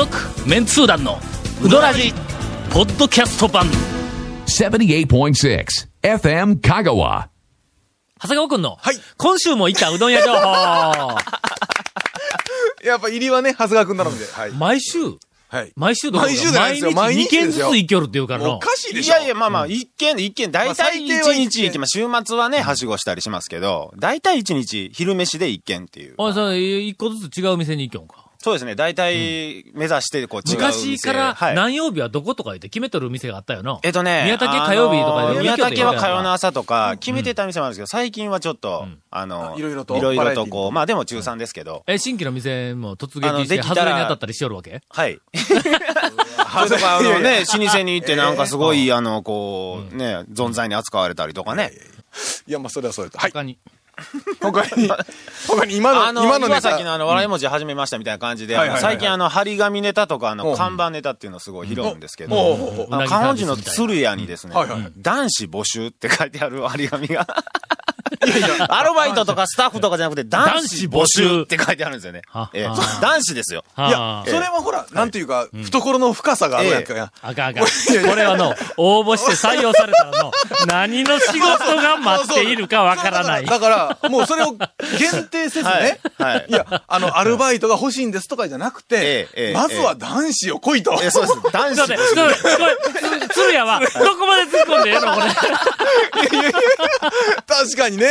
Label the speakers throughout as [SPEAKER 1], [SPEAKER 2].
[SPEAKER 1] 続メンツー団のウドラジポッドキャスト版
[SPEAKER 2] 78.6 FM Kagawa.
[SPEAKER 1] 長谷川くんの、
[SPEAKER 3] はい
[SPEAKER 1] 今週も行ったうどん屋情報
[SPEAKER 3] やっぱ入りはね、長谷川くん頼んで。はい。
[SPEAKER 1] 毎週？
[SPEAKER 3] はい。
[SPEAKER 1] 毎週どころか
[SPEAKER 3] 毎週じゃないですよ
[SPEAKER 1] 毎日2軒ずつ
[SPEAKER 3] 毎日ですよ
[SPEAKER 1] 行きよるっていうから
[SPEAKER 3] もうお
[SPEAKER 1] の。
[SPEAKER 3] かしいでしょ。
[SPEAKER 4] いやいや、まあまあ、一軒で一軒、大
[SPEAKER 3] まあ
[SPEAKER 4] 体
[SPEAKER 3] 最低は一軒
[SPEAKER 4] 一日行きます。週末はね、はしごしたりしますけど、大体一日、昼飯で一軒っていう。
[SPEAKER 1] おい、それ、一個ずつ違う店に行きよんか。
[SPEAKER 4] そうですね、大体、目指して、こう、違う店。
[SPEAKER 1] 昔から
[SPEAKER 4] はい。
[SPEAKER 1] 何曜日はどことか言って決めとる店があったよな。
[SPEAKER 4] えっとね、
[SPEAKER 1] 宮武火曜日とか
[SPEAKER 4] 宮
[SPEAKER 1] 宮武
[SPEAKER 4] 武は火曜の朝とか、決めてた店もあるんですけど、最近はちょっと、あの、
[SPEAKER 3] いろいろと
[SPEAKER 4] いろいろとこう、まあでも中3ですけど、
[SPEAKER 1] え、新規の店も突
[SPEAKER 4] あの
[SPEAKER 1] 撃して、
[SPEAKER 4] できたら
[SPEAKER 1] 外れに当たったりしよるわけ？
[SPEAKER 4] はい。それとか、あのね、老舗に行ってなんかすごい、あの、こう、ね、存在に扱われたりとかね。
[SPEAKER 3] いや、まあ、それはそれと。はい。
[SPEAKER 1] 他に。
[SPEAKER 3] 他に、他に今の、
[SPEAKER 4] あの、
[SPEAKER 3] 今のネタ。
[SPEAKER 4] 岩崎のあの、笑い文字始めましたみたいな感じで、最近あの、張り紙ネタとか、あの、
[SPEAKER 3] う。ん
[SPEAKER 4] 看板ネタっていうのをすごい拾うんですけど、あの、観音寺の鶴屋にですね男子募集って書いてある張り紙が。アルバイトとかスタッフとかじゃなくて、男子募集って書いてあるんですよね男子ですよ。
[SPEAKER 3] いや
[SPEAKER 1] は、あ
[SPEAKER 3] それはほら、なんていうか、懐の深さがあるやんか。
[SPEAKER 1] あかかん。これはの、応募して採用されたらの、何の仕事が待っているかわからない。
[SPEAKER 3] だから、もうそれを限定せず
[SPEAKER 4] はい
[SPEAKER 3] ね。
[SPEAKER 4] はい
[SPEAKER 3] いや、あの、アルバイトが欲しいんですとかじゃなくてまずは男子を来いと。
[SPEAKER 4] ええそうです。男子
[SPEAKER 1] ちょっと待って、ちょっとこれ、つ鶴屋は、どこまで突っ込んでええのこれ。
[SPEAKER 3] 確かにね。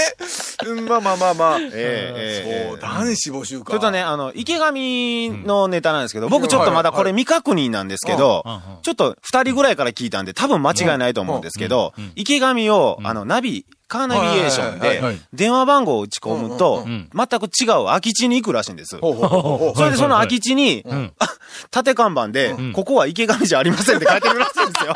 [SPEAKER 3] うんまあまあまあまあ。
[SPEAKER 4] ええええ
[SPEAKER 3] そう、男子募集か。
[SPEAKER 4] それとね、あの、池上のネタなんですけど、僕ちょっとまだこれ未確認なんですけどちょっと二人ぐらいから聞いたんで、多分間違いないと思うんですけど、池上を、あの、ナビ、カーナビゲーションで電話番号を打ち込むと全く違う空き地に行くらしいんです。それでその空き地に縦看板で、ここは池上じゃありませんって書いてるらしいんですよ。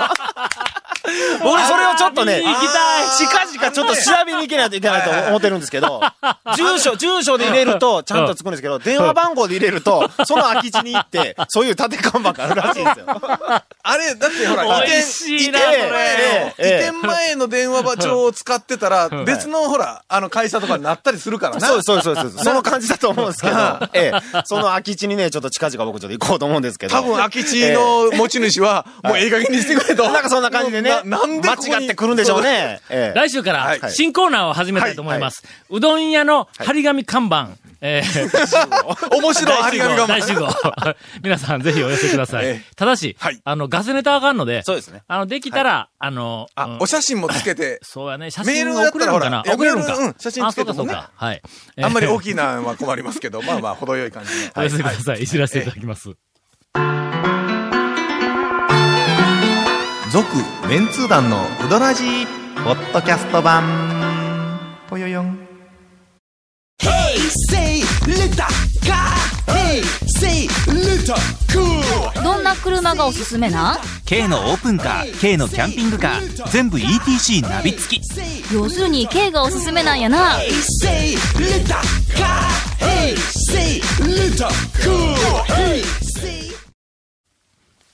[SPEAKER 4] 俺それをちょっとね、
[SPEAKER 1] 行きたい
[SPEAKER 4] 近々ちょっと調べに行けないといけないと思ってるんですけど、住所、住所で入れるとちゃんとつくんですけど、電話番号で入れると、その空き地に行って、そういう縦看板があるらしいんですよ。
[SPEAKER 3] あれ、だってほら、移転、
[SPEAKER 1] しいな、
[SPEAKER 4] ええ
[SPEAKER 1] これ。
[SPEAKER 4] ええ
[SPEAKER 3] 移転前の電話帳を使ってたら、別のほら、あの会社とかになったりするからな。
[SPEAKER 4] そうそうそうです。その感じだと思うんですけど、ええ、その空き地にね、ちょっと近々僕ちょっと行こうと思うんですけど。
[SPEAKER 3] 多分空き地の持ち主は、もうええ加減にしてくれと。
[SPEAKER 4] なんかそんな感じでね、
[SPEAKER 3] ななんでここに
[SPEAKER 4] 間違ってくるんでしょうね。ええ
[SPEAKER 1] 来週から
[SPEAKER 3] はい
[SPEAKER 1] 新コーナーを始めたいと思います。うどん屋の張り紙看板。えー
[SPEAKER 3] 面白い張り紙が。
[SPEAKER 1] 大集合。皆さんぜひお寄せください。
[SPEAKER 3] ええ
[SPEAKER 1] ただし、
[SPEAKER 3] はい
[SPEAKER 1] あの、ガセネタあかんので、
[SPEAKER 4] そうですね
[SPEAKER 1] あの、できたら、あの、う
[SPEAKER 3] あ
[SPEAKER 1] ん、
[SPEAKER 3] お写真もつけて、
[SPEAKER 1] そうやね、写
[SPEAKER 3] メール
[SPEAKER 1] 真送れるのかな？
[SPEAKER 3] だったらほら
[SPEAKER 1] 送れるのか
[SPEAKER 3] 写真つけてもね
[SPEAKER 1] あ、そうかそうか。はい。
[SPEAKER 3] あんまり大
[SPEAKER 1] い。
[SPEAKER 3] きいのは困りますけど、まあまあ、程よい感じで。
[SPEAKER 1] お寄せください。知らせていただきます。
[SPEAKER 5] 続メンツー団のウドラジーポッドキャスト版。ぽよよん。
[SPEAKER 6] どんな車がおすすめな
[SPEAKER 7] ？K のオープンカー K のキャンピングカー全部 ETC ナビ付き。
[SPEAKER 6] 要するに K がおすすめなんやな。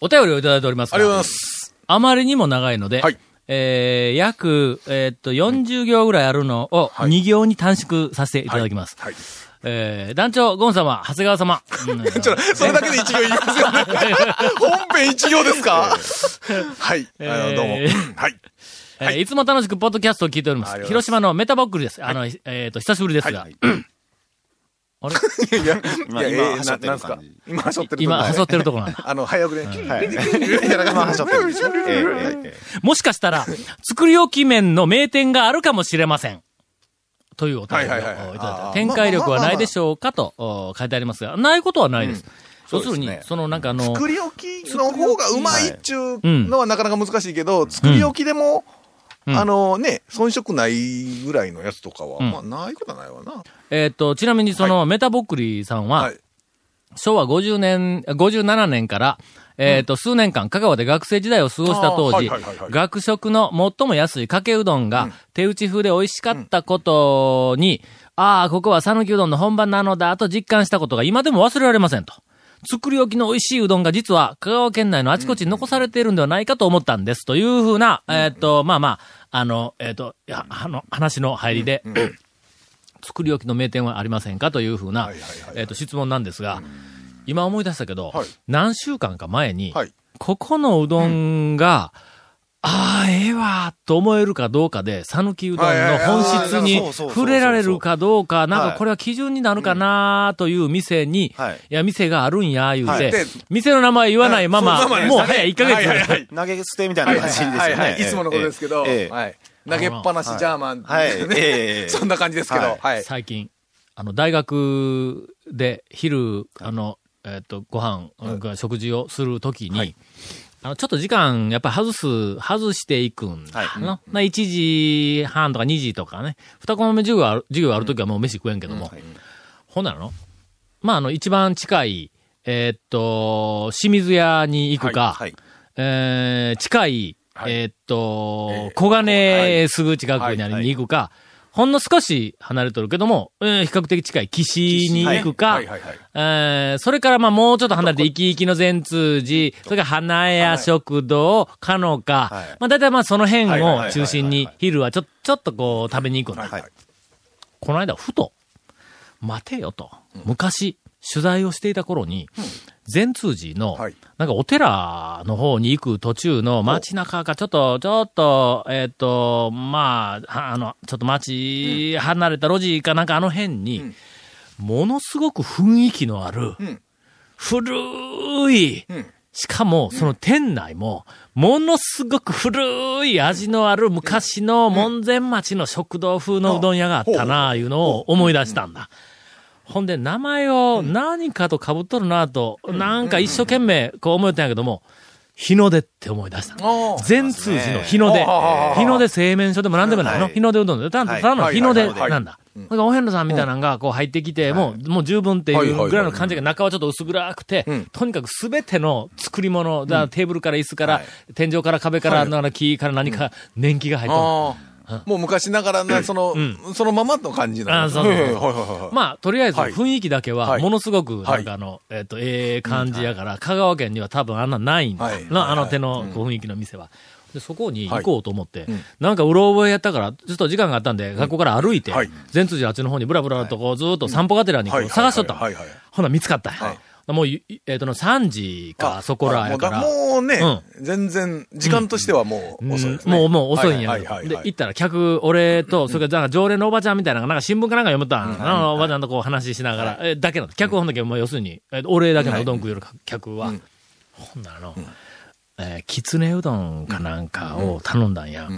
[SPEAKER 1] お便りをいただいておりますが。
[SPEAKER 3] ありがとうございます。
[SPEAKER 1] あまりにも長いので、
[SPEAKER 3] はい
[SPEAKER 1] えー、約、えーっと、40行ぐらいあるのを2行に短縮させていただきます。
[SPEAKER 3] はい。
[SPEAKER 1] えー、団長、ゴン様、長谷川様。う ん
[SPEAKER 3] ちょ、それだけで一行言いますよね。本編一行ですか？はい。あの、どうも。
[SPEAKER 1] えー
[SPEAKER 3] はい。
[SPEAKER 1] えーいつも楽しくポッドキャストを聞いております広島のメタボックルです。あの、えっ、と、久しぶりですが。
[SPEAKER 3] はい
[SPEAKER 1] あれ？
[SPEAKER 3] いや、い
[SPEAKER 4] 今今はしょってる感じ。
[SPEAKER 3] 今、はしょってるとこ
[SPEAKER 1] 今、はしょってるとこなんだ。
[SPEAKER 3] あの、早送りね。
[SPEAKER 4] はい。
[SPEAKER 3] みたいな
[SPEAKER 4] まあ、
[SPEAKER 3] 感じ
[SPEAKER 4] はしょってる。
[SPEAKER 1] もしかしたら、作り置き麺の名店があるかもしれません。というお便りをい
[SPEAKER 3] はいはいはい。はい
[SPEAKER 1] ただい
[SPEAKER 3] あー
[SPEAKER 1] て展開力はないでしょうかとお書いてありますが、ないことはないです。要するに、
[SPEAKER 4] そうですね。
[SPEAKER 1] そのなんかあの、
[SPEAKER 3] 作り置きの方がうまいっちゅうのはなかなか難しいけど、作り置きでも、
[SPEAKER 1] うん
[SPEAKER 3] あのね、遜色ないぐらいのやつとかは、
[SPEAKER 1] うん
[SPEAKER 3] まあ、ないことはないわな。
[SPEAKER 1] えっ、と、ちなみにその、メタボックリーさんは、
[SPEAKER 3] はい。
[SPEAKER 1] 昭和50年、57年から、えっ、と、数年間、香川で学生時代を過ごした当時
[SPEAKER 3] はいはいはいはい、
[SPEAKER 1] 学食の最も安いかけうどんが、手打ち風で美味しかったことに、ああ、ここは讃岐うどんの本場なのだと実感したことが今でも忘れられませんと。作り置きの美味しいうどんが実は香川県内のあちこちに残されているんではないかと思ったんです。というふうな、えっ、と、まあまあ、あの、えっ、と、いや、あの、話の入りで、作り置きの名店はありませんかというふうな、えっ、と、質問なんですが、今思い出したけど、
[SPEAKER 3] はい。
[SPEAKER 1] 何週間か前に、
[SPEAKER 3] はい。
[SPEAKER 1] ここのうどんが、ああ、ええわ、と思えるかどうかで、讃岐うどんの本質に触れられるかどうか、なん
[SPEAKER 4] はい
[SPEAKER 1] かこれは基準になるかなという店に、
[SPEAKER 4] はい。
[SPEAKER 1] いや、店があるんや、言うて、
[SPEAKER 3] はい。で
[SPEAKER 1] 店の名前言わないまま、
[SPEAKER 3] そうそう
[SPEAKER 1] もう早い1ヶ月、
[SPEAKER 3] はいはいはい。
[SPEAKER 4] 投げ捨てみたいな感じですよね。
[SPEAKER 3] はいはいはい。いつものことですけど、
[SPEAKER 4] ええ。
[SPEAKER 3] はい。投げっぱなしジャーマン。
[SPEAKER 4] はい。
[SPEAKER 3] ね
[SPEAKER 4] ええ
[SPEAKER 3] そんな感じですけど、はい。
[SPEAKER 1] 最近、あの、大学で昼、あの、えっ、と、ご飯、が食事をするときに、あの、ちょっと時間、やっぱり外す、外していくんだ。
[SPEAKER 4] はい。
[SPEAKER 1] のまあ1時半とか2時とかね、二コマ目授業ある、授業あるときはもう飯食えんけども、ほんならのまあ、あの、一番近い、えーっと、清水屋に行くか、
[SPEAKER 4] はい。
[SPEAKER 1] えー近い、
[SPEAKER 3] はい。
[SPEAKER 1] えーっと、
[SPEAKER 3] えー
[SPEAKER 1] 小金すぐ近くになりに行くか、ほんの少し離れとるけども、えー比較的近い岸に行くか、
[SPEAKER 3] はい。はい。はい。
[SPEAKER 1] えーそれからまあもうちょっと離れて、生き生きの善通寺、それから花屋食堂、かのか、
[SPEAKER 4] はい。
[SPEAKER 1] まあ大体まあその辺を
[SPEAKER 3] はい。はい。はい。はい。
[SPEAKER 1] 中心に昼はちょ、ちょっとこう食べに行くんだ。
[SPEAKER 3] はい。
[SPEAKER 1] この間ふと、待てよと、昔取材をしていた頃に、善通寺の
[SPEAKER 3] はい、
[SPEAKER 1] なんかお寺の方に行く途中の街中か、ちょっと、ちょっと、えっ、と、まあ、はあの、ちょっと街離れた路地かなんかあの辺に、ものすごく雰囲気のある、
[SPEAKER 3] ん。
[SPEAKER 1] 古い、
[SPEAKER 3] ん。
[SPEAKER 1] しかも、その店内も、ものすごく古い味のある昔の門前町の食堂風のうどん屋があったな、いうのを思い出したんだ。ほんで、名前を何かと被っとるなと、なんか一生懸命こう思ったんやけども、日の出って思い出した。全通寺の日の出。日の出製麺所でも何でもないの。
[SPEAKER 4] はい。
[SPEAKER 1] 日の出うどんで。ただの日の出なんだ。だからお遍路さんみたいなのがこう入ってきて、もう、もう十分っていうぐらいの感じが中はちょっと薄暗くて
[SPEAKER 3] うん、
[SPEAKER 1] とにかくすべての作り物、だテーブルから椅子から
[SPEAKER 4] はい、
[SPEAKER 1] 天井から壁から、木から何か年季が入っとる。
[SPEAKER 3] もう昔ながらな、その、そのままの感じな
[SPEAKER 1] まあ、とりあえず
[SPEAKER 3] はい。
[SPEAKER 1] 雰囲気だけは、
[SPEAKER 3] はい。
[SPEAKER 1] ものすごく、
[SPEAKER 3] はい。
[SPEAKER 1] なんかあの、えっ、と、ええ感じやから、香川県には多分あんなないんだ。あの手の雰囲気の店は。で、そこに行こうと思って、
[SPEAKER 3] うん。
[SPEAKER 1] なんかうろ覚えやったから、ちょっと時間があったんで、学校から歩いて、
[SPEAKER 3] はい。
[SPEAKER 1] 善通寺あっちの方にブラブラとこうずーっと散歩がてらに探しとった。ほな見つかったもうい、えっ、との、3時か、そこらやから。
[SPEAKER 3] もうだもうね、全然、時間としてはもう遅いですね。
[SPEAKER 1] もう、もう遅いんや。で、
[SPEAKER 3] はいはいはいはい。
[SPEAKER 1] 行ったら客、俺と、それから、なんか常連のおばちゃんみたいななんか新聞かなんか読むたん。あの、おばちゃんとこう話ししながら、え、だけの、客ほんだけ、もう要するに、え、俺だけのうどん食うよる客は、ほんならの、えーきつねうどんかなんかを頼んだんや。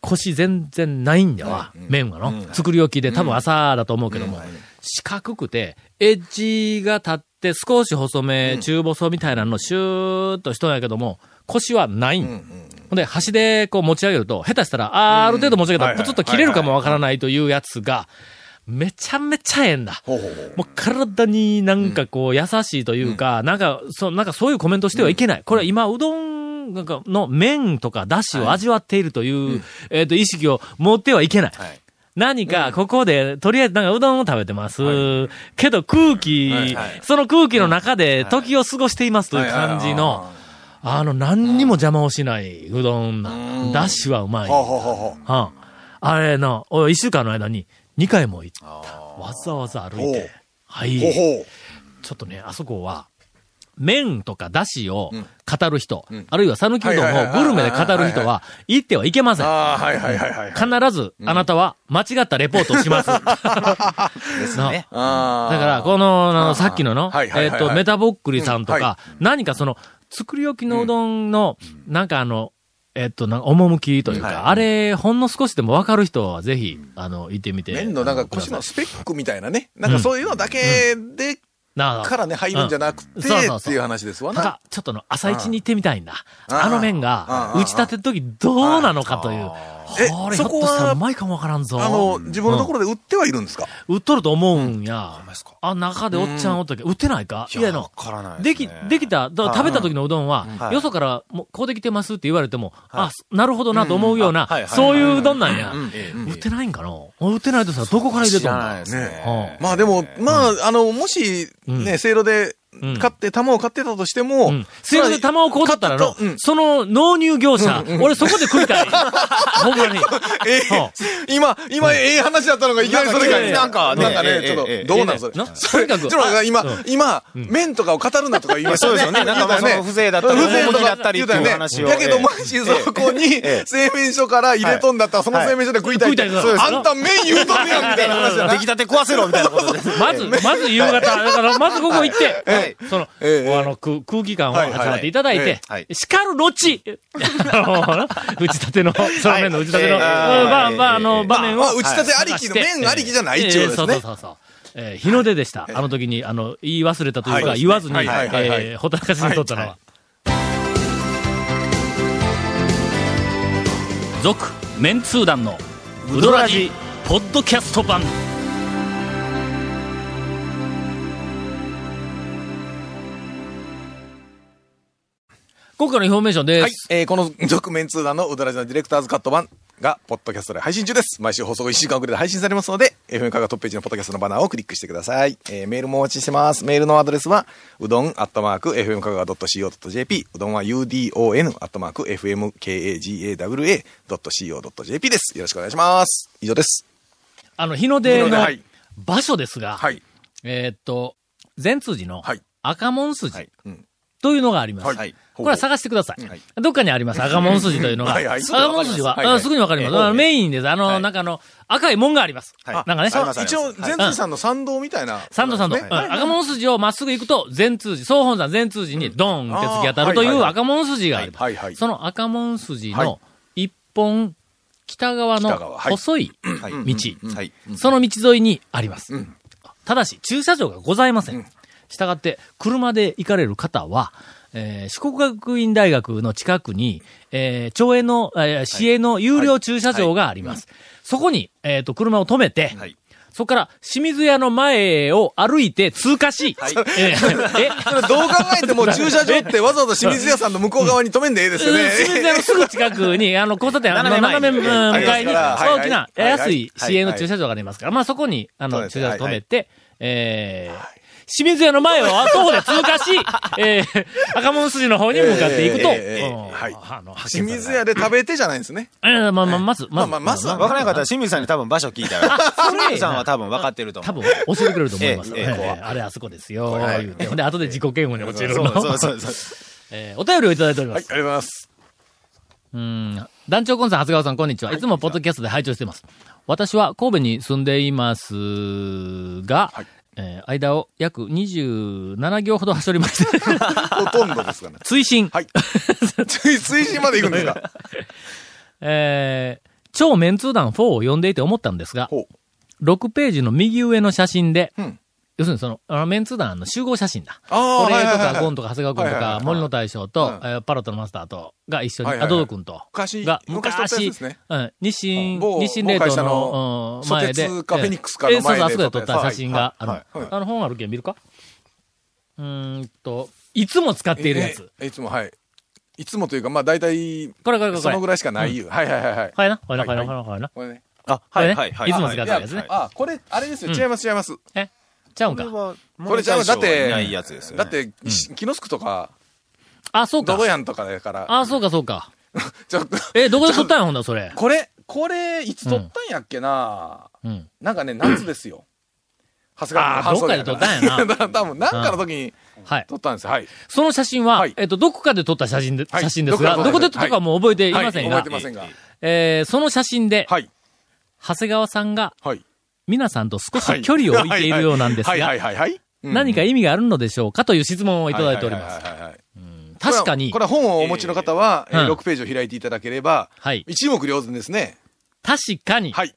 [SPEAKER 1] コシ全然ないんだわ、麺はの。作り置きで、多分朝だと思うけども、四角くて、エッジが立って少し細め、中細みたいなのシューっとしとんやけども、コシはないん。ほんで、端でこう持ち上げると、下手したら、あーある程度持ち上げたら、
[SPEAKER 3] はいはい
[SPEAKER 1] プツッと切れるかもわからないというやつが、めちゃめちゃええんだ。
[SPEAKER 3] ほうほうほう
[SPEAKER 1] もう体になんかこう優しいというか、なんか、そう、なんかそういうコメントしてはいけない。これは今、うどんなんかの麺とか出汁を味わっているという、えっ、と、意識を持ってはいけない。
[SPEAKER 4] はい
[SPEAKER 1] 何か、ここで、とりあえずなんかうどんを食べてます。けど空気、
[SPEAKER 3] はいはい
[SPEAKER 1] その空気の中で時を過ごしていますという感じの、あの、何にも邪魔をしないうどんな。だしはうまい。あ、あれな、おい一週間の間に2回も行った。わざわざ歩いて。はい。ちょっとね、あそこは、麺とかだしを語る人、あるいは讃岐うどん
[SPEAKER 3] はいはいはい
[SPEAKER 1] をグルメで語る人は、行ってはいけません。
[SPEAKER 3] ああ、はいはいはいはい。
[SPEAKER 1] 必ず、あなたは間違ったレポートをします。
[SPEAKER 4] ですね。
[SPEAKER 1] だから、この、さっきのの、
[SPEAKER 3] はいはいはいはい。
[SPEAKER 1] えっと、メタボックリさんと
[SPEAKER 3] うんは
[SPEAKER 1] か、何かその、作り置きのうどんの、なんかあの、えっと、なんか、趣というか、あれ、ほんの少しでもわかる人は、ぜひ、あの、行ってみて。
[SPEAKER 3] 麺のなんか腰のスペックみたいなね。なんかそういうのだけで、からね、入るんじゃなくて、っていう話ですわな。
[SPEAKER 1] ただ、ちょっとの、朝一に行ってみたいんだ。
[SPEAKER 3] うん。
[SPEAKER 1] あの麺が、打ち立てるときどうなのかという。
[SPEAKER 3] えそこは
[SPEAKER 1] うまいかもわからんぞ。
[SPEAKER 3] あの、自分のところで売ってはいるんですか？
[SPEAKER 1] 売っとると思うんや。あ、中でおっちゃんおったけど、売ってないか？いやの
[SPEAKER 4] わ。からない
[SPEAKER 1] ですき、
[SPEAKER 4] ね。
[SPEAKER 1] できた、だから食べた時のうどんは、
[SPEAKER 4] はい。
[SPEAKER 1] よそから、もう、こうできてますって言われても、あ、なるほどなと思うような
[SPEAKER 4] うん。はいは、い
[SPEAKER 1] そういううどんなんや。
[SPEAKER 4] え
[SPEAKER 1] 売ってないんかな？売ってないとしたらどこから入れとんだ
[SPEAKER 3] まあでも、まあ、あの、もし、
[SPEAKER 1] うん。
[SPEAKER 3] ね、せいろで
[SPEAKER 1] ん
[SPEAKER 3] 買って、玉を買ってたとしても、
[SPEAKER 1] うん。セールで玉をこうだったらの
[SPEAKER 3] 買、うん。
[SPEAKER 1] その納入業者、俺そこで食いたい。ほんまに。
[SPEAKER 3] ええ。今、今、ええ話だったのがいきなりそれが、
[SPEAKER 4] なんかね
[SPEAKER 3] なんかね、
[SPEAKER 4] ええ
[SPEAKER 3] ちょっ
[SPEAKER 4] ええ。
[SPEAKER 3] と、どうなんそれ。
[SPEAKER 1] な
[SPEAKER 3] それ
[SPEAKER 1] とにかく。
[SPEAKER 3] ちょっと待って今
[SPEAKER 1] うん、
[SPEAKER 3] 今、麺とかを語るなとか言いましたよね。
[SPEAKER 4] そうですよね。なんかまあその風情だったり、
[SPEAKER 3] 風情とか
[SPEAKER 4] 趣だったりっていう話を。
[SPEAKER 3] だけど、
[SPEAKER 4] ええ。
[SPEAKER 3] もしそこに
[SPEAKER 4] ええ。
[SPEAKER 3] 製麺所から入れとんだったら、その製麺所で食いたいあんた麺言うとんねやんみたいな話
[SPEAKER 4] 出来たて食わせろみたいなことで。
[SPEAKER 1] まず、まず夕方、だからまずここ行って、
[SPEAKER 4] はい
[SPEAKER 1] その、
[SPEAKER 3] ええ
[SPEAKER 1] あの、空空気感を味わっていただいて
[SPEAKER 4] はい、
[SPEAKER 1] 叱る後、あの打ち立ての、その麺の打ち立ての、うん
[SPEAKER 4] はい
[SPEAKER 1] ば、
[SPEAKER 4] ええ
[SPEAKER 1] ば、あの、場面を
[SPEAKER 3] まあ、打ち立てありきの、麺ありきじゃないっていうですね。
[SPEAKER 1] ええそうそうそう。えー日の出でした。あの時に、あの、言い忘れたというか、
[SPEAKER 3] はい
[SPEAKER 1] 言わずに、えーほったらかしにとったのは。続、メンツー団の、ウドラジ、ポッドキャスト版。今回のインフォメーションです。
[SPEAKER 3] はい。えーこの続・麺通団のうどラヂのディレクターズカット版が、ポッドキャストで配信中です。毎週放送後1週間遅れで配信されますので、FM カがトップページのポッドキャストのバナーをクリックしてください。えーメールもお待ちしてます。メールのアドレスは、うどんアットマーク、FM 香川 .co.jp、うどんは UDON アットマーク、FMKAGAWA.co.jp です。よろしくお願いします。以上です。
[SPEAKER 1] あの、日の出の場所ですが、
[SPEAKER 3] はい。
[SPEAKER 1] えーっと、善通寺の
[SPEAKER 3] はい
[SPEAKER 1] 赤門筋というのがあります。
[SPEAKER 3] はい
[SPEAKER 1] これは探してください。
[SPEAKER 3] はい
[SPEAKER 1] どっかにあります、赤門筋というのが。
[SPEAKER 3] はいはい
[SPEAKER 1] 赤門筋は、
[SPEAKER 3] はいはい
[SPEAKER 1] あすぐにわかります。
[SPEAKER 3] はい
[SPEAKER 1] あのメインです。あの、
[SPEAKER 4] はい
[SPEAKER 1] なんかあの、赤い門があります。
[SPEAKER 4] はい
[SPEAKER 1] なんかね。
[SPEAKER 3] 一応、全通さんの参道みたいな。
[SPEAKER 1] サンドサンド。
[SPEAKER 3] ね
[SPEAKER 1] うん赤門筋をまっすぐ行くと、善通寺、総本山善通寺にドーンって突き当たるという赤門筋があります。
[SPEAKER 3] はいはい。
[SPEAKER 1] その赤門筋
[SPEAKER 3] はい
[SPEAKER 1] の一本北側の細い
[SPEAKER 4] はい。
[SPEAKER 1] 道、
[SPEAKER 4] はい。
[SPEAKER 1] その道沿いにあります。
[SPEAKER 3] うん
[SPEAKER 1] ただし、駐車場がございません。
[SPEAKER 3] うん
[SPEAKER 1] したがって、車で行かれる方は、えー四国学院大学の近くに、えー町営の、えー市営の有料駐車場があります。そこに、えっ、と、車を止めて、
[SPEAKER 4] はい。
[SPEAKER 1] そこから清水屋の前を歩いて通過し、
[SPEAKER 4] はい。
[SPEAKER 1] えー え
[SPEAKER 3] どう考えても駐車場ってわざわざ清水屋さんの向こう側に止めんでええですよね。
[SPEAKER 1] 清水屋のすぐ近くに、あの、交差点、あの、
[SPEAKER 4] 斜め
[SPEAKER 1] 向かいに、
[SPEAKER 3] はいはい。
[SPEAKER 1] 大きな、
[SPEAKER 3] はい
[SPEAKER 1] 安い
[SPEAKER 3] はい。
[SPEAKER 1] 市営の駐車場がありますから、まあそこに、あの、駐車場止めて、えー、清水屋の前を徒歩で通過し、えー、赤門筋の方に向かっていくと、
[SPEAKER 3] 清水屋で食べてじゃないんですね。
[SPEAKER 1] えー、まあまあ、まず、まず、
[SPEAKER 3] まあまあまずは
[SPEAKER 4] わからなかったら清水さんに多分場所聞いたら、清水さんは多分分かってると思う。
[SPEAKER 1] 多分、教えてくれると思います。あれあそこですよ、
[SPEAKER 3] はい
[SPEAKER 1] 言うて。ほんで、後で自己嫌悪に落ちるの。
[SPEAKER 4] そうそうそう。
[SPEAKER 1] えーお便りをいただいておりま
[SPEAKER 3] はい、あ
[SPEAKER 1] す。
[SPEAKER 3] りがとうございます。
[SPEAKER 1] うん。団長コンさん、長谷川さん、こんにちは。いつもポッドキャストで拝聴しています。私は神戸に住んでいますが、
[SPEAKER 3] はい
[SPEAKER 1] えー間を約27行ほど走りまして、
[SPEAKER 3] ほとんどですがね。
[SPEAKER 1] 追伸、
[SPEAKER 3] はい。追 追伸まで行くんですか？
[SPEAKER 1] えー超メンツー団4を読んでいて思ったんですが、
[SPEAKER 3] ほ
[SPEAKER 1] 6ページの右上の写真で、
[SPEAKER 3] うん
[SPEAKER 1] 要するにその、あのメンツー団の集合写真だ。
[SPEAKER 3] あー
[SPEAKER 1] これとか、
[SPEAKER 3] はいはいはい
[SPEAKER 1] ゴンとか、長谷川君とか、
[SPEAKER 3] はいはいはい
[SPEAKER 1] 森の大将と、
[SPEAKER 3] うん
[SPEAKER 1] えーパロットのマスターと、が一緒に、
[SPEAKER 3] はいはいはい
[SPEAKER 1] あ、ドド君と、
[SPEAKER 3] 昔
[SPEAKER 1] が、
[SPEAKER 3] 昔
[SPEAKER 1] うん、日清、
[SPEAKER 3] 某
[SPEAKER 1] 日清冷凍の
[SPEAKER 3] の
[SPEAKER 1] うん前で。
[SPEAKER 3] フェニックスかの
[SPEAKER 1] えーそうそう、
[SPEAKER 3] 前で
[SPEAKER 1] あそこで撮った写真がある。
[SPEAKER 3] はいはい
[SPEAKER 1] あの本あるけん見るか？うーんと、いつも使っているやつ。
[SPEAKER 3] え。えいつも、はい。いつもというか、まあ大体、
[SPEAKER 1] これこれこれ。
[SPEAKER 3] そのぐらいしかないいう。はいはいはいはい。
[SPEAKER 1] はいな、はいな、
[SPEAKER 3] は
[SPEAKER 1] はいいな、はいな、はいな？
[SPEAKER 3] これね。
[SPEAKER 4] あ、
[SPEAKER 1] これね
[SPEAKER 4] はい、はい。
[SPEAKER 1] いつも使ってるやつね。
[SPEAKER 3] あ、これ、あれですよ。
[SPEAKER 1] うん
[SPEAKER 3] 違います違います。
[SPEAKER 1] え？ちゃうんか。
[SPEAKER 4] は、
[SPEAKER 3] これちゃうだって
[SPEAKER 4] いないやつですよね。
[SPEAKER 3] だって、しキノスクとか、
[SPEAKER 1] あ、そうか
[SPEAKER 3] ド。ドヤンとかだから、
[SPEAKER 1] あ、そうか、そうか。
[SPEAKER 3] ちょっと、
[SPEAKER 1] え、どこで撮ったんや、ほんだ、それ。
[SPEAKER 3] これ、これ、いつ撮ったんやっけな
[SPEAKER 1] うん。
[SPEAKER 3] なんかね、夏ですよ。長谷川
[SPEAKER 1] あーどっかで撮ったんやな
[SPEAKER 3] 多分、なんかの時に
[SPEAKER 1] はい。
[SPEAKER 3] 撮ったんですよ。はい。
[SPEAKER 1] その写真は、
[SPEAKER 3] はい
[SPEAKER 1] えっと、どこかで撮った写真で、
[SPEAKER 3] はい
[SPEAKER 1] 写真ですが、
[SPEAKER 3] どこか
[SPEAKER 1] どこで撮ったかも覚えていませんが
[SPEAKER 3] はい覚えて、ませんが。
[SPEAKER 1] えーその写真で、
[SPEAKER 3] はい。
[SPEAKER 1] 長谷川さんが
[SPEAKER 3] はい。
[SPEAKER 1] 皆さんと少し距離を置いているようなんですが
[SPEAKER 3] い、はいはい。うん
[SPEAKER 1] 何か意味があるのでしょうかという質問をいただいております。確かに
[SPEAKER 3] これ、は本をお持ちの方は、えー
[SPEAKER 1] うん
[SPEAKER 3] 6ページを開いていただければ、
[SPEAKER 1] はい。
[SPEAKER 3] 一目瞭然ですね。
[SPEAKER 1] 確かに、
[SPEAKER 3] はい。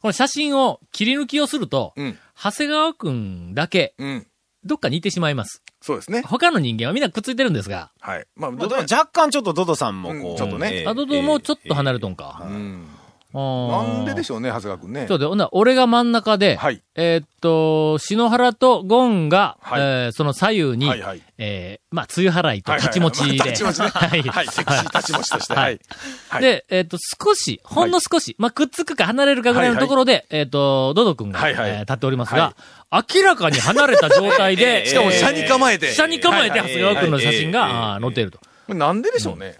[SPEAKER 1] この写真を切り抜きをすると、
[SPEAKER 3] うん。
[SPEAKER 1] 長谷川くんだけ、
[SPEAKER 3] うん。
[SPEAKER 1] どっかにいてしまいます。
[SPEAKER 3] そうですね。
[SPEAKER 1] 他の人間はみんなくっついてるんですが、
[SPEAKER 3] はい。まあ、
[SPEAKER 4] まあ若干ちょっとドドさんもこう、
[SPEAKER 3] うんちょっとね
[SPEAKER 1] あとどうもちょっと離れとんか。
[SPEAKER 3] うん。なんでで
[SPEAKER 1] ょ
[SPEAKER 3] しょうね、長谷川くんね。
[SPEAKER 1] そうで、ほんなら俺が真ん中で、
[SPEAKER 3] はい
[SPEAKER 1] えーっと、篠原とゴンが、
[SPEAKER 3] はい
[SPEAKER 1] えーその左右に、
[SPEAKER 3] はいはい
[SPEAKER 1] えーまあ、梅雨払いと
[SPEAKER 3] はいはい
[SPEAKER 1] 立ち持ちで。
[SPEAKER 3] まあ立ち持ちね。
[SPEAKER 1] はい。
[SPEAKER 3] はい、セクシー立ち持ちとして。
[SPEAKER 1] は
[SPEAKER 3] はいい。はい
[SPEAKER 1] で、えーっと、少し、ほんの少し、まあ、くっつくか離れるかぐらいのところで、えーっと、ドド君が、
[SPEAKER 3] はいはい
[SPEAKER 1] えー立っておりますが、明らかに離れた状態で、
[SPEAKER 3] しかも、車に構えて。
[SPEAKER 1] 下に構えて、
[SPEAKER 3] はい
[SPEAKER 1] 長谷川君の写真が、載っていると。
[SPEAKER 3] なんででしょうね。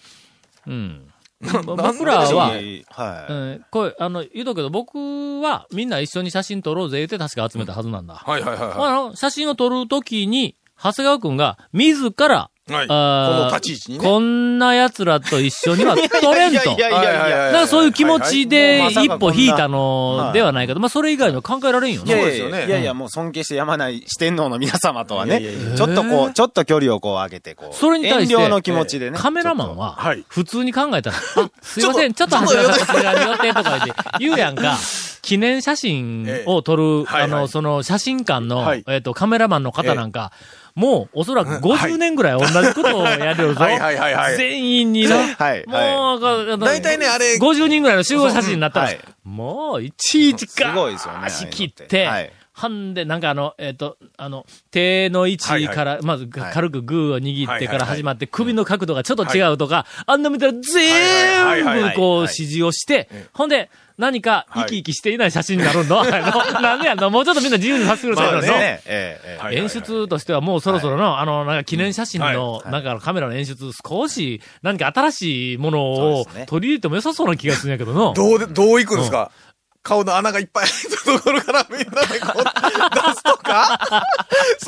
[SPEAKER 1] うん。
[SPEAKER 3] なん
[SPEAKER 1] 僕らは、
[SPEAKER 4] はい。
[SPEAKER 1] ん、これ、あの、言うとくけど、僕はみんな一緒に写真撮ろうぜって確か集めたはずなんだ。
[SPEAKER 3] はいはいはいは
[SPEAKER 1] あの、写真を撮るときに、長谷川くんが、自ら、
[SPEAKER 3] い。はい。
[SPEAKER 1] あー
[SPEAKER 3] この立ち位置にね。
[SPEAKER 1] こんな奴らと一緒には 撮れんと。
[SPEAKER 4] いやいやいやいや
[SPEAKER 1] だからそういう気持ちで一歩引いたのではないかと。まあそれ以外には考えられんよな。
[SPEAKER 4] いやいや
[SPEAKER 3] そうですよね。
[SPEAKER 4] いやいや、もう尊敬してやまない四天王の皆様とはねちょっとこう、ちょっと距離をこう上げて、こう、
[SPEAKER 1] それに対して、
[SPEAKER 4] 遠慮の気持ちでね。
[SPEAKER 1] カメラマンは
[SPEAKER 3] はい、
[SPEAKER 1] 普通に考えたら、あ、すいません、ちょっと
[SPEAKER 3] ちょっと
[SPEAKER 1] 長谷川さん、こちらに寄ってとか言って、言うやんか、記念写真を撮る、あの、その、写真館の
[SPEAKER 3] はい、
[SPEAKER 1] えっと、カメラマンの方なんか、もう、おそらく50年ぐらい同じことをやるぞ。
[SPEAKER 3] はい。はい。はい。はい。
[SPEAKER 1] 全員にな。
[SPEAKER 4] はい。
[SPEAKER 1] もう、あの
[SPEAKER 3] 大体ねあれ。
[SPEAKER 1] 50人ぐらいの集合写真になったら、
[SPEAKER 4] はい。
[SPEAKER 1] もう、いちいちか、足切って、
[SPEAKER 4] はい
[SPEAKER 1] はんで、なんかあの、えっ、と、あの、手の位置から、まず
[SPEAKER 4] はい。
[SPEAKER 1] 軽くグーを握ってから
[SPEAKER 3] はいはいはい。
[SPEAKER 1] 始まって、首の角度がちょっと違うとか、あんな見たら全
[SPEAKER 3] はいはいはいはい
[SPEAKER 1] 部こう指示をして、ほんで、何か生き生きしていない写真になるの、あ のなんでやんの？もうちょっとみんな自由にさせてくれたらの、
[SPEAKER 4] そうですね。えええ。
[SPEAKER 1] 演出としてはもうそろそろの、あの、なんか記念写真の、
[SPEAKER 4] はい。
[SPEAKER 1] なんかカメラの演出、少し何か新しいものを取り入れても良さそうな気がするんやけどの。
[SPEAKER 3] どうで、どういくんですか？顔の穴がいっぱい開いたところからみんなでこう出すとか？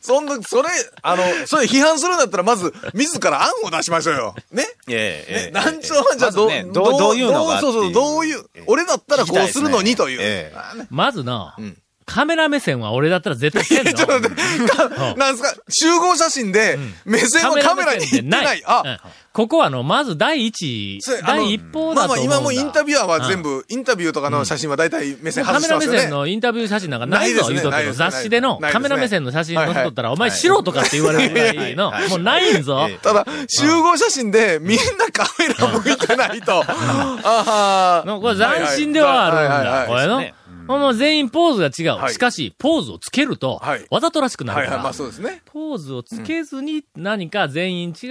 [SPEAKER 3] そ、そんな、それ、あの、それ批判するんだったらまず、自ら案を出しましょうよ。ね？
[SPEAKER 4] ええええ。
[SPEAKER 3] ね？何兆万じゃどう、
[SPEAKER 4] まずねどうどういうのが
[SPEAKER 3] どうそうそう、どういう
[SPEAKER 4] ええ、
[SPEAKER 3] 俺だったらこうするのにという。
[SPEAKER 1] まずな、
[SPEAKER 3] ん
[SPEAKER 1] カメラ目線は俺だったら絶対せんの？
[SPEAKER 3] ちょっと待って、かなんすか、集合写真で、目線はカメラに行ってない。あ、
[SPEAKER 1] うん。ここはあの、まず第一第一報
[SPEAKER 3] まあまあ
[SPEAKER 1] だと思うんだ。
[SPEAKER 3] 今もうインタビュアーは全
[SPEAKER 1] うん。
[SPEAKER 3] 部、インタビューとかの写真は大体目線
[SPEAKER 1] カメラ目
[SPEAKER 3] 外してますよね。
[SPEAKER 1] 線のインタビュー写真なんかないぞ、
[SPEAKER 3] ないですね。
[SPEAKER 1] 言うとっても。
[SPEAKER 3] ないですね。
[SPEAKER 1] 雑誌でのカメラ目線の写真載せとったら、
[SPEAKER 3] はい
[SPEAKER 1] お前素人かって言われるぐらいの、もうないんぞ。
[SPEAKER 4] ええ。
[SPEAKER 3] ただ、集合写真でみんなカメラ向いてないと。あは
[SPEAKER 1] のこれ斬新ではあるんだ。これの。
[SPEAKER 4] ね。
[SPEAKER 1] もう全員ポーズが違う。
[SPEAKER 3] はい。
[SPEAKER 1] しかし、ポーズをつけると
[SPEAKER 3] はい、
[SPEAKER 1] わざとらしくなるから。
[SPEAKER 3] はいはい、まあ。そうですね。
[SPEAKER 1] ポーズをつけずに何か全員違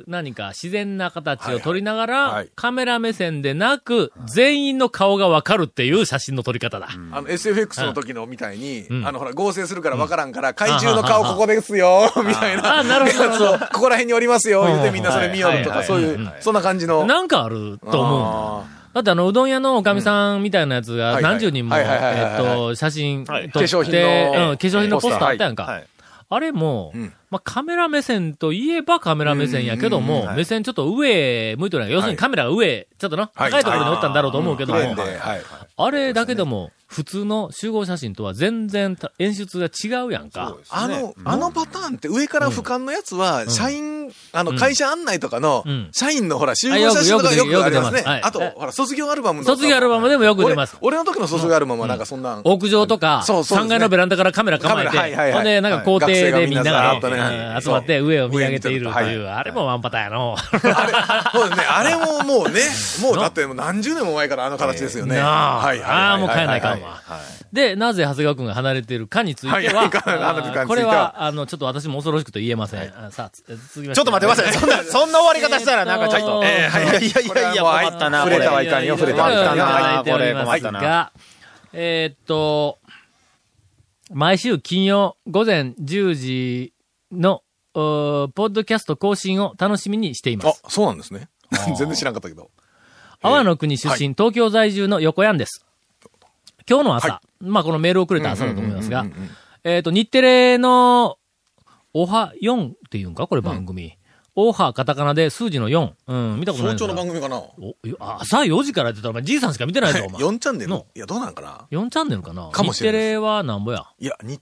[SPEAKER 1] う何か自然な形を撮りなが
[SPEAKER 3] はい
[SPEAKER 1] ら
[SPEAKER 3] はい、
[SPEAKER 1] カメラ目線でなく、全員の顔がわかるっていう写真の撮り方。だ。
[SPEAKER 3] あの、SFX の時のみたいに、
[SPEAKER 1] ん。
[SPEAKER 3] あの、ほら、合成するから分からんから、怪獣の顔ここですよ、みたいな。
[SPEAKER 1] あなるほど
[SPEAKER 3] やつをここら辺におりますよ、言ってみんなそれ見よるとか、
[SPEAKER 1] はい
[SPEAKER 3] そうい
[SPEAKER 1] はい。は
[SPEAKER 3] う、そんな感じの。
[SPEAKER 1] なんかあると思うんだ。だってあの、うどん屋のおかみさんみたいなやつが何十人も、えっと、写真撮って、
[SPEAKER 3] 化粧品の。
[SPEAKER 1] うん、化粧品のポスターあったやんか。
[SPEAKER 4] はい。
[SPEAKER 1] あれも、
[SPEAKER 3] うん。
[SPEAKER 1] まあ、カメラ目線といえばカメラ目線やけども、
[SPEAKER 3] うん。
[SPEAKER 1] 目線ちょっと上向いとるやん。要するにカメラが上、ちょっとな、
[SPEAKER 3] はい。
[SPEAKER 1] 高いところにおったんだろうと思うけども。あれだけでも、普通の集合写真とは全然た演出が違うやんか。
[SPEAKER 3] あの、あのパターンって上から俯瞰のやつは、社員、あの、会社案内とかの
[SPEAKER 1] うん、
[SPEAKER 3] 社員のほら、集合写真とかよ
[SPEAKER 1] く出ますはい。
[SPEAKER 3] あと、ほら、卒業アルバムの。
[SPEAKER 1] 卒業アルバムでもよく出ます。
[SPEAKER 3] 俺俺の時の卒業アルバムはなんかそんなん。
[SPEAKER 1] 屋上とか、
[SPEAKER 3] そうそうね。
[SPEAKER 1] 3階のベランダからカメラ構えて、
[SPEAKER 3] はいはいはい。
[SPEAKER 1] ほんで、なんか校庭でみんながね、集まって上を見上げていると
[SPEAKER 3] はい。
[SPEAKER 1] いう、あれもワンパターンやの。
[SPEAKER 3] あれ、そうですね。あれももうね、もう だってもう何十年も前からあの形ですよね。
[SPEAKER 1] なあ、
[SPEAKER 3] はいはいはい
[SPEAKER 1] ああ、もう変えないかん
[SPEAKER 3] は。
[SPEAKER 1] で、なぜ長谷川くんが離れているかについては、これは、あの、ちょっと私も恐ろしくと言えません。あさあ、つ続きまして
[SPEAKER 4] ちょっと待ってください。そんな、そんな終わり方したらなんかちょっと。
[SPEAKER 1] えー
[SPEAKER 4] いやいやいやいや、困ったな、
[SPEAKER 3] 触れた。はいかんよ触れたはいかんよ
[SPEAKER 1] いただいております
[SPEAKER 4] これ困ったな
[SPEAKER 1] が、えーっと、毎週金曜午前10時の、ポッドキャスト更新を楽しみにしていま
[SPEAKER 3] あ
[SPEAKER 1] す。、
[SPEAKER 3] そうなんですね。全然知らんかったけど。
[SPEAKER 1] 阿波の国出身、東京在住の横山です。今日の朝、
[SPEAKER 3] は
[SPEAKER 1] まあこのメールをくれた朝だと思いますが
[SPEAKER 3] うんうんうんうんうん、
[SPEAKER 1] えっと、日テレの、おは4っていうんか？これ番組。おはカタカナで数字の4。うん、見たことない
[SPEAKER 3] 早朝の番組かな？
[SPEAKER 1] 朝4時からやってたら、お前じいさんしか見てないぞ、お前。
[SPEAKER 3] 4チャンネル
[SPEAKER 1] の
[SPEAKER 3] いや、どうなんかな
[SPEAKER 1] ？4チャンネルかな？
[SPEAKER 3] かもしれない
[SPEAKER 1] 日テレはなんぼや？
[SPEAKER 3] いや、に、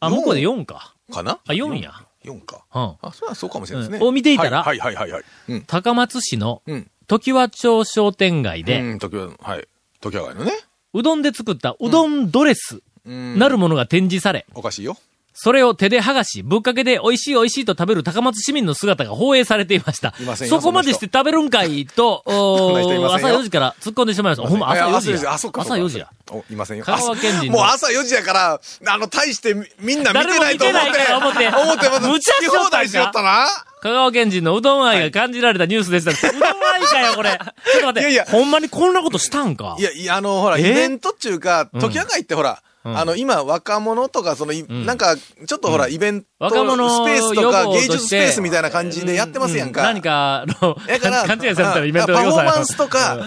[SPEAKER 1] あ、向こうで4か。
[SPEAKER 3] かな？
[SPEAKER 1] あ、4や。
[SPEAKER 3] 4か。
[SPEAKER 1] うん。
[SPEAKER 3] あ、それはそうかもしれないですね。
[SPEAKER 1] うんを見ていたら
[SPEAKER 3] はいはいはいはい。うん。
[SPEAKER 1] 高松市の
[SPEAKER 3] うん。
[SPEAKER 1] 時和町商店街で、
[SPEAKER 3] うん、時は、はい。時はがいのね。
[SPEAKER 1] うどんで作ったうどんドレス
[SPEAKER 3] うん。
[SPEAKER 1] なるものが展示され、
[SPEAKER 3] おかしいよ。
[SPEAKER 1] それを手で剥がし、ぶっかけで美味しい美味しいと食べる高松市民の姿が放映されていました
[SPEAKER 3] いません。よ
[SPEAKER 1] そこまでして食べるんかいと、朝
[SPEAKER 3] せんよ
[SPEAKER 1] 4時から突っ込んでしまいました。ほんま朝
[SPEAKER 3] いや
[SPEAKER 1] 4時や。朝4時や。。
[SPEAKER 3] お、いませんよ。
[SPEAKER 1] 香川県人の
[SPEAKER 3] もう朝4時やから、あの、大してみみんな見てないと思って。
[SPEAKER 1] 誰も見てないから思って
[SPEAKER 3] 思って、また
[SPEAKER 1] 無茶しよったんか
[SPEAKER 3] 好き放題しよったな。
[SPEAKER 1] 香川県人のうどん愛が感じられたニュースでした。うどん愛かよ、これ。ちょっと待って。
[SPEAKER 3] いやいや
[SPEAKER 1] ほんまにこんなことしたんか？
[SPEAKER 3] いや、いや、あの、ほら、
[SPEAKER 1] え？
[SPEAKER 3] イベントっていうか、
[SPEAKER 1] うん
[SPEAKER 3] 時計会ってほら、
[SPEAKER 1] うん。
[SPEAKER 3] あの、今、若者とか、その、なんか、ちょっとほら、イベント、
[SPEAKER 1] 若者
[SPEAKER 3] スペースとか、芸術スペースみたいな感じでやってますやんか。
[SPEAKER 1] う何かの、
[SPEAKER 3] だから、
[SPEAKER 1] 勘違いされたらイベント
[SPEAKER 3] パフォーマンスとか、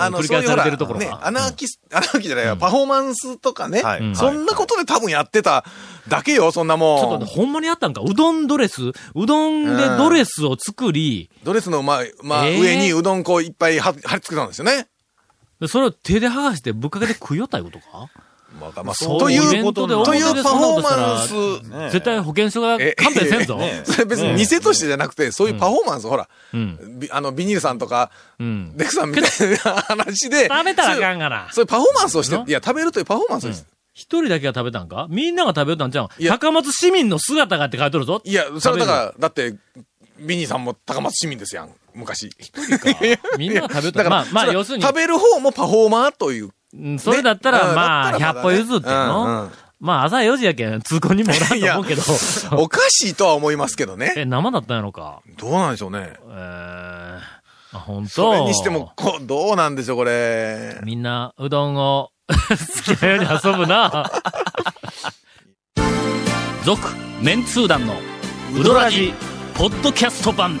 [SPEAKER 3] あの、そういうほら、ね
[SPEAKER 1] か、
[SPEAKER 3] アナーキス、アナーキーじゃないわ、パフォーマンスとかねそんなことで多分やってただけよ、そんなもん。
[SPEAKER 1] ちょっとほんまにあったんか？うどんドレス？うどんでドレスを作り、
[SPEAKER 3] ドレスの、まあ、まあ、
[SPEAKER 1] えー？
[SPEAKER 3] 上にうどんこういっぱい貼貼り付けたんですよね。
[SPEAKER 1] でそれを手で剥がしてぶっかけて食いよったいうことか？
[SPEAKER 3] まあ、まあ、
[SPEAKER 1] そう
[SPEAKER 3] という
[SPEAKER 1] イベントで
[SPEAKER 3] というパフォーマン
[SPEAKER 1] 表
[SPEAKER 3] ス、
[SPEAKER 4] ね
[SPEAKER 1] 絶対保険証が勘弁せんぞ。
[SPEAKER 4] ね
[SPEAKER 3] それ別に店としてじゃなくて、そういうパフォーマンス、ほら、
[SPEAKER 1] うん。
[SPEAKER 3] ビあの、ビニールさんとか、
[SPEAKER 1] うん。
[SPEAKER 3] デクさんみたいな話で、
[SPEAKER 1] 食べたらあ
[SPEAKER 3] そう
[SPEAKER 1] かんがな。
[SPEAKER 3] そういうパフォーマンスをして
[SPEAKER 1] の、
[SPEAKER 3] いや、食べるというパフォーマンスをして、
[SPEAKER 1] 一人だけが食べたんか？みんなが食べたんちゃう
[SPEAKER 3] いや
[SPEAKER 1] 高松市民の姿がって書いとるぞ。
[SPEAKER 3] いや、それはだから、だって、ビニーさんも高松市民ですやん、昔。
[SPEAKER 1] みんなが食べた。
[SPEAKER 3] だから、
[SPEAKER 1] まあ、まあ、要するに、
[SPEAKER 3] 食べる方もパフォーマーという。
[SPEAKER 1] うんそれだったら、
[SPEAKER 3] ね
[SPEAKER 1] まあ、100
[SPEAKER 3] うんだったらまだね
[SPEAKER 1] 歩譲ってん
[SPEAKER 3] うんう
[SPEAKER 1] の
[SPEAKER 3] ん
[SPEAKER 1] まあ、朝4時やけん、通行にもおらんと思うけど。
[SPEAKER 3] おかしいとは思いますけどね。
[SPEAKER 1] え、生だったんやろか？
[SPEAKER 3] どうなんでしょうね。
[SPEAKER 1] えー、あ、本当
[SPEAKER 3] それにしても、こう、どうなんでしょう、これ。
[SPEAKER 1] みんな、うどんを、好きなように遊ぶな。続、メンツー団の、ウドラジ、ポッドキャスト版。